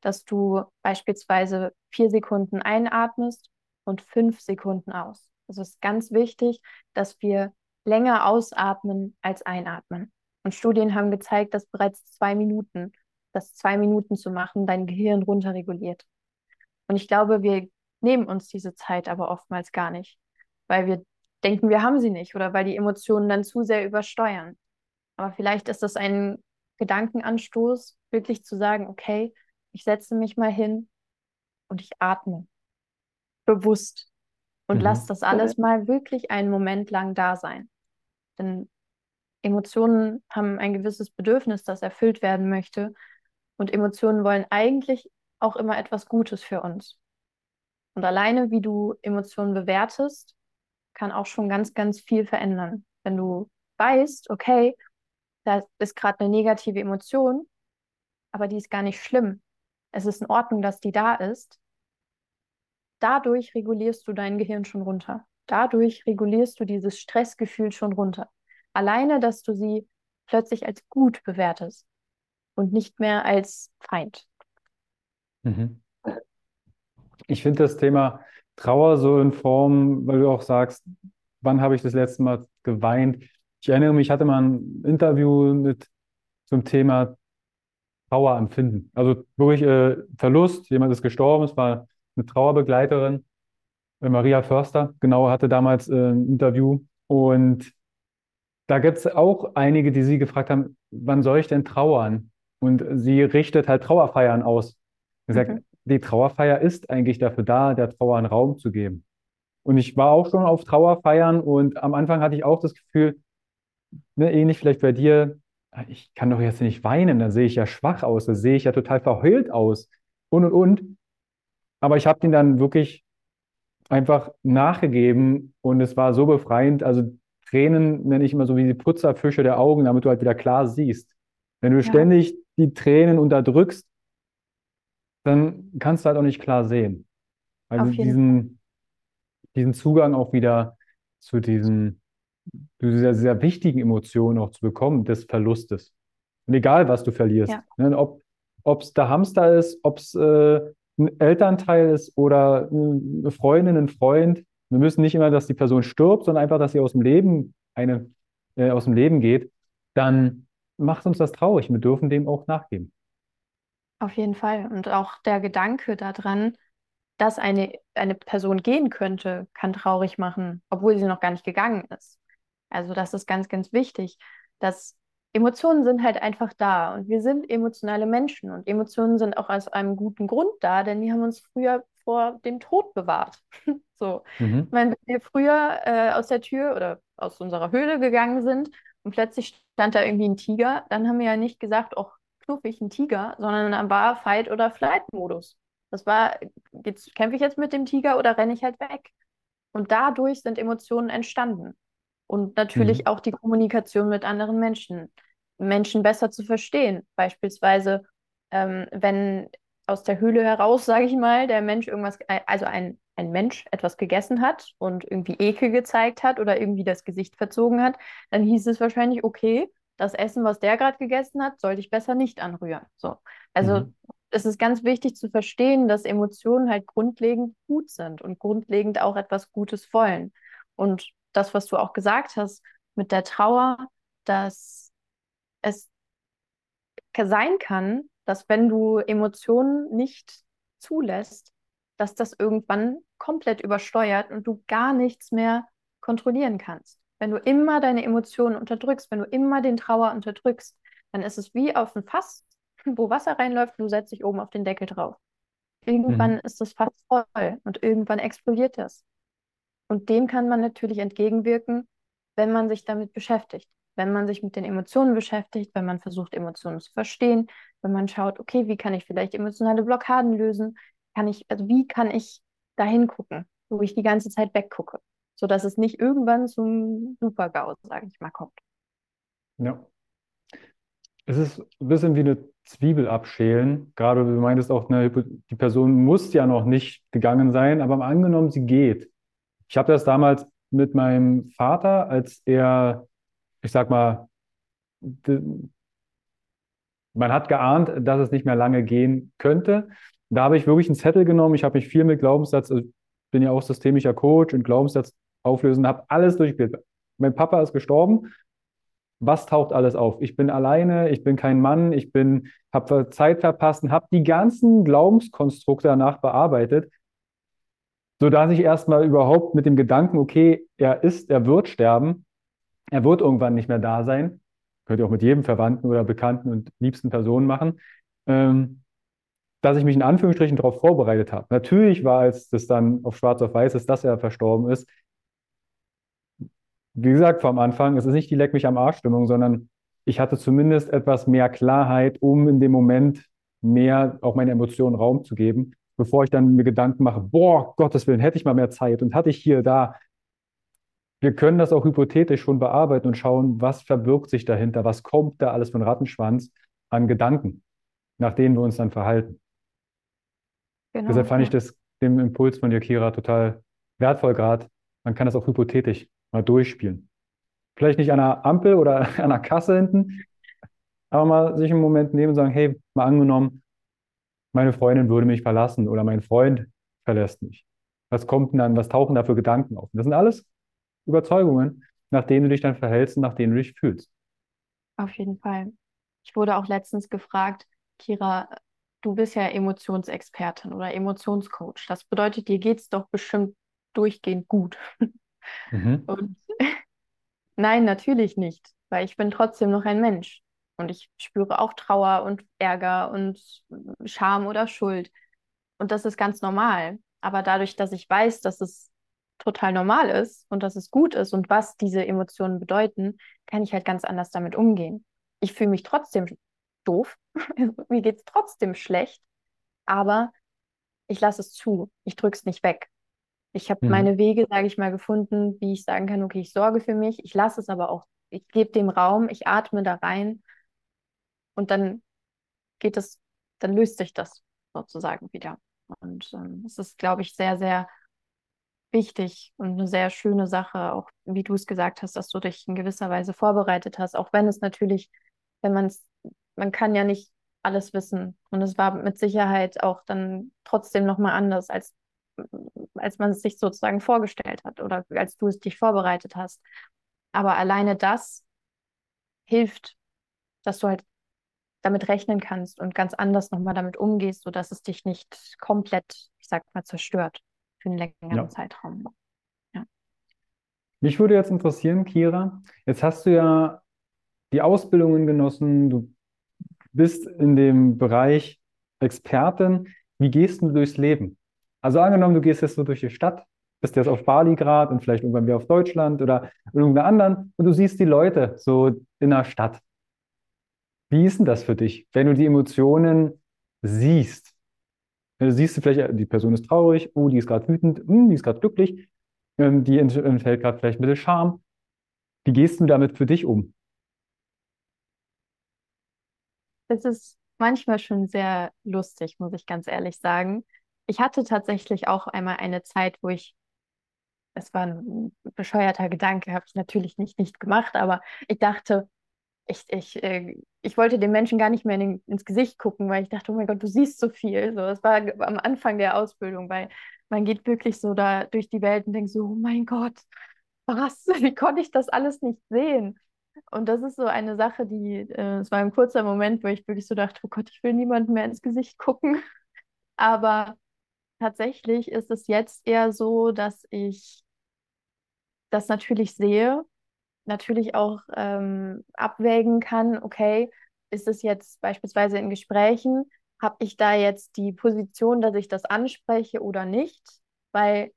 dass du beispielsweise vier Sekunden einatmest und fünf Sekunden aus. Es ist ganz wichtig, dass wir länger ausatmen als einatmen. Und Studien haben gezeigt, dass bereits zwei Minuten, das zwei Minuten zu machen, dein Gehirn runterreguliert. Und ich glaube, wir nehmen uns diese Zeit aber oftmals gar nicht, weil wir denken, wir haben sie nicht oder weil die Emotionen dann zu sehr übersteuern. Aber vielleicht ist das ein Gedankenanstoß, wirklich zu sagen, okay, ich setze mich mal hin und ich atme bewusst und mhm. lasse das alles mal wirklich einen Moment lang da sein. Denn Emotionen haben ein gewisses Bedürfnis, das erfüllt werden möchte. Und Emotionen wollen eigentlich auch immer etwas Gutes für uns. Und alleine, wie du Emotionen bewertest, kann auch schon ganz, ganz viel verändern. Wenn du weißt, okay, da ist gerade eine negative Emotion, aber die ist gar nicht schlimm es ist in Ordnung, dass die da ist, dadurch regulierst du dein Gehirn schon runter. Dadurch regulierst du dieses Stressgefühl schon runter. Alleine, dass du sie plötzlich als gut bewertest und nicht mehr als Feind. Mhm. Ich finde das Thema Trauer so in Form, weil du auch sagst, wann habe ich das letzte Mal geweint? Ich erinnere mich, ich hatte mal ein Interview mit zum Thema Trauer empfinden. Also wirklich äh, Verlust, jemand ist gestorben, es war eine Trauerbegleiterin, äh, Maria Förster, genau, hatte damals äh, ein Interview. Und da gibt es auch einige, die sie gefragt haben, wann soll ich denn trauern? Und sie richtet halt Trauerfeiern aus. Sie sagt, mhm. die Trauerfeier ist eigentlich dafür da, der Trauer einen Raum zu geben. Und ich war auch schon auf Trauerfeiern und am Anfang hatte ich auch das Gefühl, ne, ähnlich vielleicht bei dir, ich kann doch jetzt nicht weinen, da sehe ich ja schwach aus, da sehe ich ja total verheult aus und und und. Aber ich habe den dann wirklich einfach nachgegeben und es war so befreiend. Also Tränen nenne ich immer so wie die Putzerfische der Augen, damit du halt wieder klar siehst. Wenn du ja. ständig die Tränen unterdrückst, dann kannst du halt auch nicht klar sehen. Also diesen, diesen Zugang auch wieder zu diesem sehr, sehr wichtigen Emotionen auch zu bekommen, des Verlustes. Und egal, was du verlierst. Ja. Ne, ob es der Hamster ist, ob es äh, ein Elternteil ist oder eine Freundin, ein Freund. Wir müssen nicht immer, dass die Person stirbt, sondern einfach, dass sie aus dem Leben eine, äh, aus dem Leben geht. Dann macht uns das traurig. Wir dürfen dem auch nachgeben. Auf jeden Fall. Und auch der Gedanke daran, dass eine, eine Person gehen könnte, kann traurig machen, obwohl sie noch gar nicht gegangen ist. Also das ist ganz, ganz wichtig, dass Emotionen sind halt einfach da und wir sind emotionale Menschen und Emotionen sind auch aus einem guten Grund da, denn die haben uns früher vor dem Tod bewahrt. so, mhm. ich meine, wenn wir früher äh, aus der Tür oder aus unserer Höhle gegangen sind und plötzlich stand da irgendwie ein Tiger, dann haben wir ja nicht gesagt, oh, knuffig ein Tiger, sondern dann war Fight- oder Flight-Modus. Das war, kämpfe ich jetzt mit dem Tiger oder renne ich halt weg? Und dadurch sind Emotionen entstanden. Und natürlich mhm. auch die Kommunikation mit anderen Menschen. Menschen besser zu verstehen. Beispielsweise, ähm, wenn aus der Höhle heraus, sage ich mal, der Mensch irgendwas, äh, also ein, ein Mensch etwas gegessen hat und irgendwie Ekel gezeigt hat oder irgendwie das Gesicht verzogen hat, dann hieß es wahrscheinlich, okay, das Essen, was der gerade gegessen hat, sollte ich besser nicht anrühren. So. Also mhm. es ist ganz wichtig zu verstehen, dass Emotionen halt grundlegend gut sind und grundlegend auch etwas Gutes wollen. Und das, was du auch gesagt hast mit der Trauer, dass es sein kann, dass wenn du Emotionen nicht zulässt, dass das irgendwann komplett übersteuert und du gar nichts mehr kontrollieren kannst. Wenn du immer deine Emotionen unterdrückst, wenn du immer den Trauer unterdrückst, dann ist es wie auf ein Fass, wo Wasser reinläuft und du setzt dich oben auf den Deckel drauf. Irgendwann mhm. ist das Fass voll und irgendwann explodiert das. Und dem kann man natürlich entgegenwirken, wenn man sich damit beschäftigt. Wenn man sich mit den Emotionen beschäftigt, wenn man versucht, Emotionen zu verstehen, wenn man schaut, okay, wie kann ich vielleicht emotionale Blockaden lösen? Kann ich, also wie kann ich da hingucken, wo ich die ganze Zeit weggucke, sodass es nicht irgendwann zum Super-GAU, sage ich mal, kommt. Ja. Es ist ein bisschen wie eine Zwiebel abschälen. Gerade du meintest auch, ne, die Person muss ja noch nicht gegangen sein, aber angenommen, sie geht. Ich habe das damals mit meinem Vater, als er, ich sag mal, man hat geahnt, dass es nicht mehr lange gehen könnte. Da habe ich wirklich einen Zettel genommen. Ich habe mich viel mit Glaubenssatz, also bin ja auch systemischer Coach und Glaubenssatz auflösen, habe alles durchgespielt. Mein Papa ist gestorben. Was taucht alles auf? Ich bin alleine, ich bin kein Mann, ich bin, habe Zeit verpasst und habe die ganzen Glaubenskonstrukte danach bearbeitet sodass ich erstmal überhaupt mit dem Gedanken, okay, er ist, er wird sterben, er wird irgendwann nicht mehr da sein, könnt ihr auch mit jedem Verwandten oder Bekannten und liebsten Personen machen, ähm, dass ich mich in Anführungsstrichen darauf vorbereitet habe. Natürlich war, als das dann auf schwarz auf weiß ist, dass er verstorben ist, wie gesagt, vom Anfang, es ist nicht die Leck mich am Arsch-Stimmung, sondern ich hatte zumindest etwas mehr Klarheit, um in dem Moment mehr auch meine Emotionen Raum zu geben bevor ich dann mir Gedanken mache, boah, Gottes Willen, hätte ich mal mehr Zeit und hatte ich hier, da. Wir können das auch hypothetisch schon bearbeiten und schauen, was verbirgt sich dahinter, was kommt da alles von Rattenschwanz an Gedanken, nach denen wir uns dann verhalten. Genau, Deshalb fand ja. ich das, den Impuls von dir, Kira, total wertvoll gerade. Man kann das auch hypothetisch mal durchspielen. Vielleicht nicht an einer Ampel oder an einer Kasse hinten, aber mal sich einen Moment nehmen und sagen, hey, mal angenommen, meine Freundin würde mich verlassen oder mein Freund verlässt mich. Was kommt denn dann, was tauchen da für Gedanken auf? das sind alles Überzeugungen, nach denen du dich dann verhältst und nach denen du dich fühlst. Auf jeden Fall. Ich wurde auch letztens gefragt, Kira, du bist ja Emotionsexpertin oder Emotionscoach. Das bedeutet, dir geht es doch bestimmt durchgehend gut. Mhm. Und nein, natürlich nicht, weil ich bin trotzdem noch ein Mensch. Und ich spüre auch Trauer und Ärger und Scham oder Schuld. Und das ist ganz normal. Aber dadurch, dass ich weiß, dass es total normal ist und dass es gut ist und was diese Emotionen bedeuten, kann ich halt ganz anders damit umgehen. Ich fühle mich trotzdem doof. Mir geht es trotzdem schlecht. Aber ich lasse es zu. Ich drücke es nicht weg. Ich habe mhm. meine Wege, sage ich mal, gefunden, wie ich sagen kann, okay, ich sorge für mich. Ich lasse es aber auch. Ich gebe dem Raum, ich atme da rein und dann geht es, dann löst sich das sozusagen wieder. Und ähm, es ist, glaube ich, sehr, sehr wichtig und eine sehr schöne Sache, auch wie du es gesagt hast, dass du dich in gewisser Weise vorbereitet hast, auch wenn es natürlich, wenn man es, man kann ja nicht alles wissen. Und es war mit Sicherheit auch dann trotzdem nochmal anders, als, als man es sich sozusagen vorgestellt hat oder als du es dich vorbereitet hast. Aber alleine das hilft, dass du halt damit rechnen kannst und ganz anders nochmal damit umgehst, sodass es dich nicht komplett, ich sag mal, zerstört für einen längeren ja. Zeitraum. Ja. Mich würde jetzt interessieren, Kira, jetzt hast du ja die Ausbildungen genossen, du bist in dem Bereich Expertin. Wie gehst du durchs Leben? Also angenommen, du gehst jetzt so durch die Stadt, bist jetzt auf Bali gerade und vielleicht irgendwann wieder auf Deutschland oder irgendeiner anderen und du siehst die Leute so in der Stadt. Wie ist denn das für dich, wenn du die Emotionen siehst? Du siehst, vielleicht, die Person ist traurig, oh, die ist gerade wütend, hm, die ist gerade glücklich, ähm, die entfällt gerade vielleicht ein bisschen Scham. Wie gehst du damit für dich um? Es ist manchmal schon sehr lustig, muss ich ganz ehrlich sagen. Ich hatte tatsächlich auch einmal eine Zeit, wo ich, es war ein bescheuerter Gedanke, habe ich natürlich nicht, nicht gemacht, aber ich dachte, ich, ich, äh, ich wollte den Menschen gar nicht mehr in den, ins Gesicht gucken, weil ich dachte, oh mein Gott, du siehst so viel. So, das war am Anfang der Ausbildung, weil man geht wirklich so da durch die Welt und denkt so, oh mein Gott, was? Wie konnte ich das alles nicht sehen? Und das ist so eine Sache, die, äh, es war ein kurzer Moment, wo ich wirklich so dachte, oh Gott, ich will niemandem mehr ins Gesicht gucken. Aber tatsächlich ist es jetzt eher so, dass ich das natürlich sehe natürlich auch ähm, abwägen kann, okay, ist es jetzt beispielsweise in Gesprächen, habe ich da jetzt die Position, dass ich das anspreche oder nicht? Weil,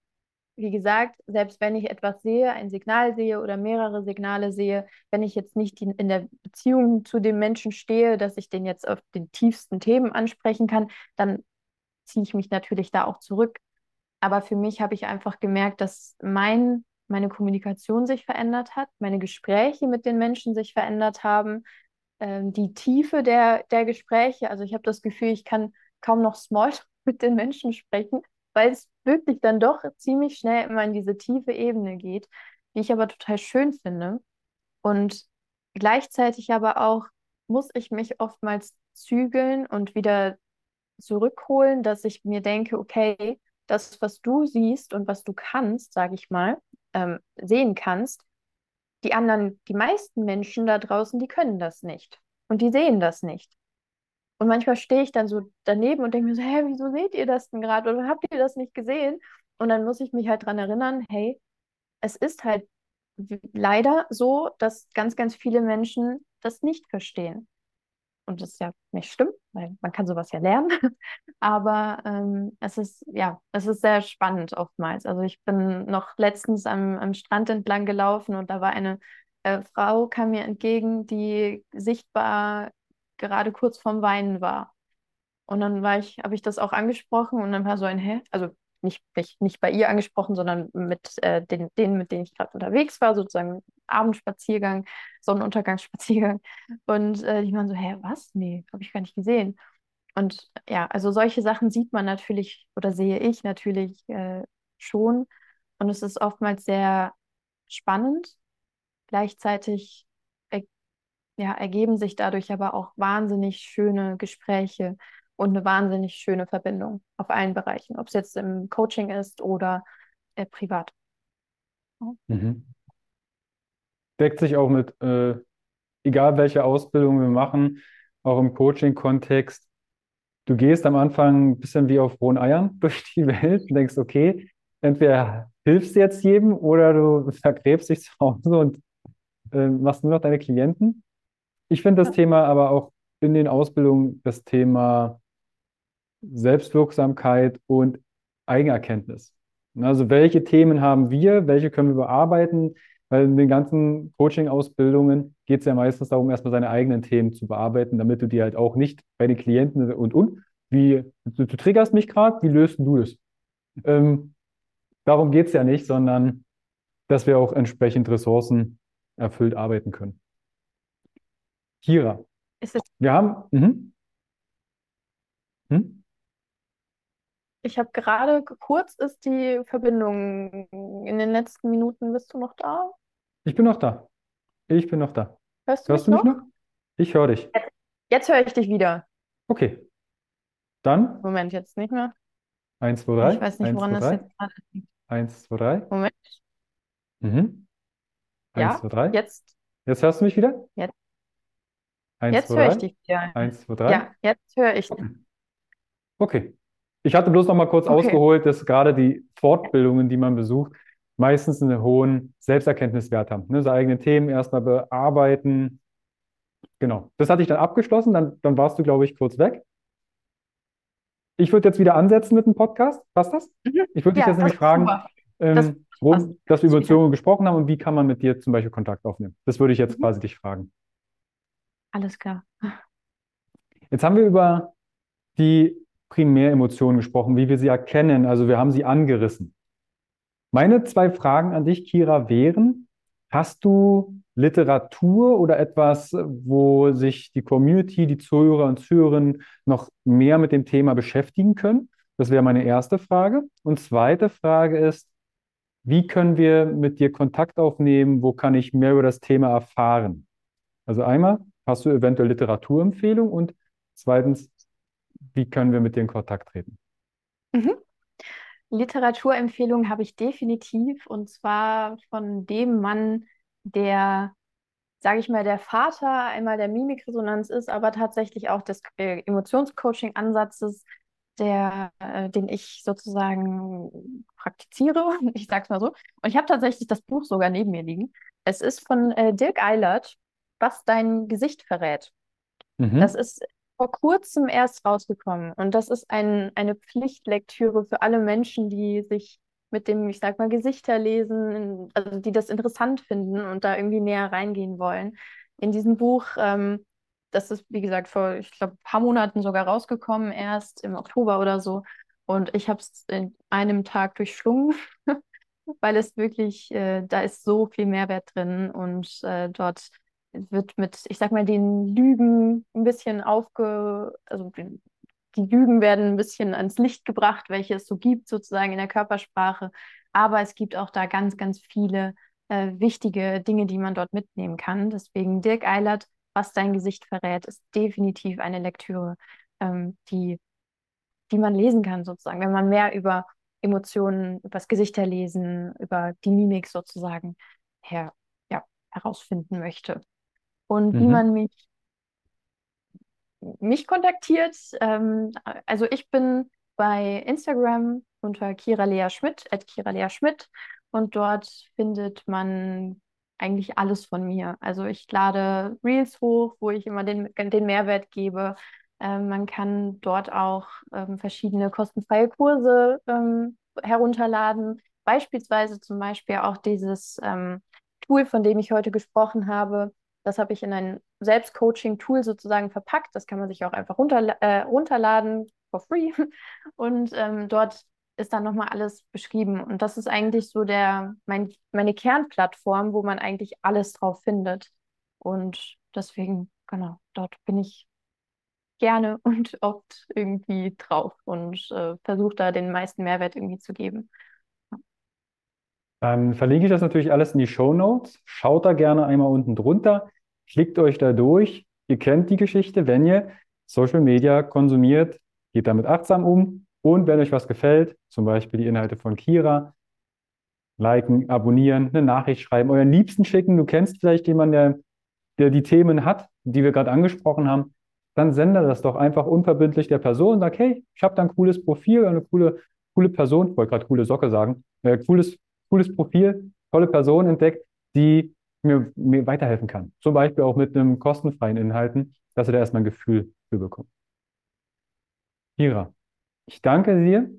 wie gesagt, selbst wenn ich etwas sehe, ein Signal sehe oder mehrere Signale sehe, wenn ich jetzt nicht in der Beziehung zu dem Menschen stehe, dass ich den jetzt auf den tiefsten Themen ansprechen kann, dann ziehe ich mich natürlich da auch zurück. Aber für mich habe ich einfach gemerkt, dass mein meine Kommunikation sich verändert hat, meine Gespräche mit den Menschen sich verändert haben, ähm, die Tiefe der, der Gespräche. Also ich habe das Gefühl, ich kann kaum noch Smalltalk mit den Menschen sprechen, weil es wirklich dann doch ziemlich schnell immer in diese tiefe Ebene geht, die ich aber total schön finde. Und gleichzeitig aber auch muss ich mich oftmals zügeln und wieder zurückholen, dass ich mir denke, okay, das, was du siehst und was du kannst, sage ich mal, ähm, sehen kannst, die anderen, die meisten Menschen da draußen, die können das nicht. Und die sehen das nicht. Und manchmal stehe ich dann so daneben und denke mir so, hä, wieso seht ihr das denn gerade? Oder habt ihr das nicht gesehen? Und dann muss ich mich halt dran erinnern, hey, es ist halt leider so, dass ganz, ganz viele Menschen das nicht verstehen. Und das ist ja nicht schlimm, weil man kann sowas ja lernen. Aber ähm, es ist, ja, es ist sehr spannend oftmals. Also ich bin noch letztens am, am Strand entlang gelaufen und da war eine äh, Frau, kam mir entgegen, die sichtbar gerade kurz vorm Weinen war. Und dann war ich, habe ich das auch angesprochen und dann war so ein Hä? Also nicht, nicht, nicht bei ihr angesprochen, sondern mit äh, den, denen, mit denen ich gerade unterwegs war, sozusagen Abendspaziergang, Sonnenuntergangsspaziergang. Und äh, die waren so, hä, was? Nee, habe ich gar nicht gesehen. Und ja, also solche Sachen sieht man natürlich oder sehe ich natürlich äh, schon. Und es ist oftmals sehr spannend. Gleichzeitig ja, ergeben sich dadurch aber auch wahnsinnig schöne Gespräche und eine wahnsinnig schöne Verbindung auf allen Bereichen, ob es jetzt im Coaching ist oder äh, privat. Mhm. Deckt sich auch mit, äh, egal welche Ausbildung wir machen, auch im Coaching-Kontext. Du gehst am Anfang ein bisschen wie auf rohen Eiern durch die Welt und denkst, okay, entweder hilfst du jetzt jedem oder du vergräbst dich zu Hause und äh, machst nur noch deine Klienten. Ich finde das ja. Thema aber auch in den Ausbildungen das Thema Selbstwirksamkeit und Eigenerkenntnis. Also welche Themen haben wir, welche können wir bearbeiten? Weil in den ganzen Coaching-Ausbildungen geht es ja meistens darum, erstmal seine eigenen Themen zu bearbeiten, damit du die halt auch nicht bei den Klienten und und, wie, du, du triggerst mich gerade, wie löst du das? Ähm, darum geht es ja nicht, sondern dass wir auch entsprechend Ressourcen erfüllt arbeiten können. Kira, wir haben. Mhm. Hm? Ich habe gerade, kurz ist die Verbindung. In den letzten Minuten bist du noch da? Ich bin noch da. Ich bin noch da. Hörst du Hörst mich du mich noch? Ich höre dich. Jetzt, jetzt höre ich dich wieder. Okay. Dann Moment, jetzt nicht mehr. 1, 2, 3. Ich weiß nicht, Eins, woran zwei, das drei. jetzt gerade liegt. 1, 2, 3. Moment. Mhm. 1, Ja, 2, 3. jetzt, Jetzt hörst du mich wieder? jetzt, 1, jetzt 2, höre ich 3. dich wieder. 1, 2, 3. Ja, jetzt höre ich dich. Okay. Ich hatte bloß noch mal kurz Okay. ausgeholt, dass gerade die Fortbildungen, die man besucht, meistens einen hohen Selbsterkenntniswert haben. Ne? Seine eigenen Themen erstmal bearbeiten. Genau. Das hatte ich dann abgeschlossen, dann, dann warst du, glaube ich, kurz weg. Ich würde jetzt wieder ansetzen mit dem Podcast. Passt das? Mhm. Ich würde dich Ja, jetzt nämlich fragen, ähm, Das worum, dass wir über. Beziehungen gesprochen haben und wie kann man mit dir zum Beispiel Kontakt aufnehmen. Das würde ich jetzt Mhm. quasi dich fragen. Alles klar. Jetzt haben wir über die Primäremotionen gesprochen, wie wir sie erkennen. Also wir haben sie angerissen. Meine zwei Fragen an dich, Kira, wären, hast du Literatur oder etwas, wo sich die Community, die Zuhörer und Zuhörerinnen noch mehr mit dem Thema beschäftigen können? Das wäre meine erste Frage. Und zweite Frage ist, wie können wir mit dir Kontakt aufnehmen? Wo kann ich mehr über das Thema erfahren? Also einmal, hast du eventuell Literaturempfehlung? Und zweitens, wie können wir mit dir in Kontakt treten? Mhm. Literaturempfehlung habe ich definitiv und zwar von dem Mann, der, sage ich mal, der Vater einmal der Mimikresonanz ist, aber tatsächlich auch des äh, Emotionscoaching-Ansatzes, der, äh, den ich sozusagen praktiziere, ich sage es mal so. Und ich habe tatsächlich das Buch sogar neben mir liegen. Es ist von äh, Dirk Eilert, Was dein Gesicht verrät. Das Mhm. ist vor kurzem erst rausgekommen und das ist ein, eine Pflichtlektüre für alle Menschen, die sich mit dem, ich sag mal, Gesichterlesen, also die das interessant finden und da irgendwie näher reingehen wollen. In diesem Buch, ähm, das ist, wie gesagt, vor, ich glaube, ein paar Monaten sogar rausgekommen, erst im Oktober oder so. Und ich habe es in einem Tag durchschlungen, weil es wirklich, äh, da ist so viel Mehrwert drin und äh, dort wird mit, ich sag mal, den Lügen ein bisschen aufge, also die, Lügen werden ein bisschen ans Licht gebracht, welche es so gibt, sozusagen in der Körpersprache. Aber es gibt auch da ganz, ganz viele äh, wichtige Dinge, die man dort mitnehmen kann. Deswegen Dirk Eilert, Was dein Gesicht verrät, ist definitiv eine Lektüre, ähm, die, die man lesen kann, sozusagen, wenn man mehr über Emotionen, über das Gesichterlesen, über die Mimik sozusagen her, ja, herausfinden möchte. Und wie Mhm. man mich, mich kontaktiert, ähm, also ich bin bei Instagram unter Kira Lea Schmidt, at Kira Lea Schmidt, und dort findet man eigentlich alles von mir. Also ich lade Reels hoch, wo ich immer den, den Mehrwert gebe. Ähm, man kann dort auch ähm, verschiedene kostenfreie Kurse ähm, herunterladen. Beispielsweise zum Beispiel auch dieses ähm, Tool, von dem ich heute gesprochen habe. Das habe ich in ein Selbstcoaching-Tool sozusagen verpackt. Das kann man sich auch einfach runterla äh, runterladen for free. Und ähm, dort ist dann nochmal alles beschrieben. Und das ist eigentlich so der, mein, meine Kernplattform, wo man eigentlich alles drauf findet. Und deswegen, genau, dort bin ich gerne und oft irgendwie drauf und äh, versuche da den meisten Mehrwert irgendwie zu geben. Dann verlinke ich das natürlich alles in die Show Notes. Schaut da gerne einmal unten drunter, klickt euch da durch. Ihr kennt die Geschichte, wenn ihr Social Media konsumiert, geht damit achtsam um. Und wenn euch was gefällt, zum Beispiel die Inhalte von Kira, liken, abonnieren, eine Nachricht schreiben, euren Liebsten schicken. Du kennst vielleicht jemanden, der, der die Themen hat, die wir gerade angesprochen haben. Dann sende das doch einfach unverbindlich der Person. Sag, hey, ich habe da ein cooles Profil, eine coole, coole Person, ich wollte gerade coole Socke sagen, äh, cooles cooles Profil, tolle Person entdeckt, die mir, mir weiterhelfen kann. Zum Beispiel auch mit einem kostenfreien Inhalten, dass ihr da erstmal ein Gefühl für bekommt. Kira, ich danke dir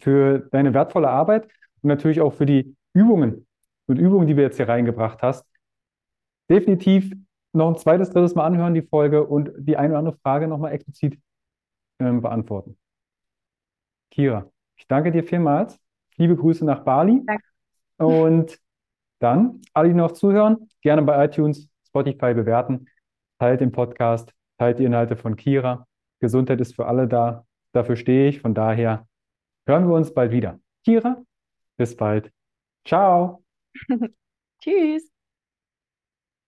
für deine wertvolle Arbeit und natürlich auch für die Übungen und Übungen, die wir jetzt hier reingebracht hast. Definitiv noch ein zweites, drittes Mal anhören, die Folge und die eine oder andere Frage nochmal explizit ähm, beantworten. Kira, ich danke dir vielmals. Liebe Grüße nach Bali. Danke. Und dann, alle, die noch zuhören, gerne bei iTunes, Spotify bewerten. Teilt den Podcast, teilt die Inhalte von Kira. Gesundheit ist für alle da. Dafür stehe ich. Von daher hören wir uns bald wieder. Kira, bis bald. Ciao. Tschüss.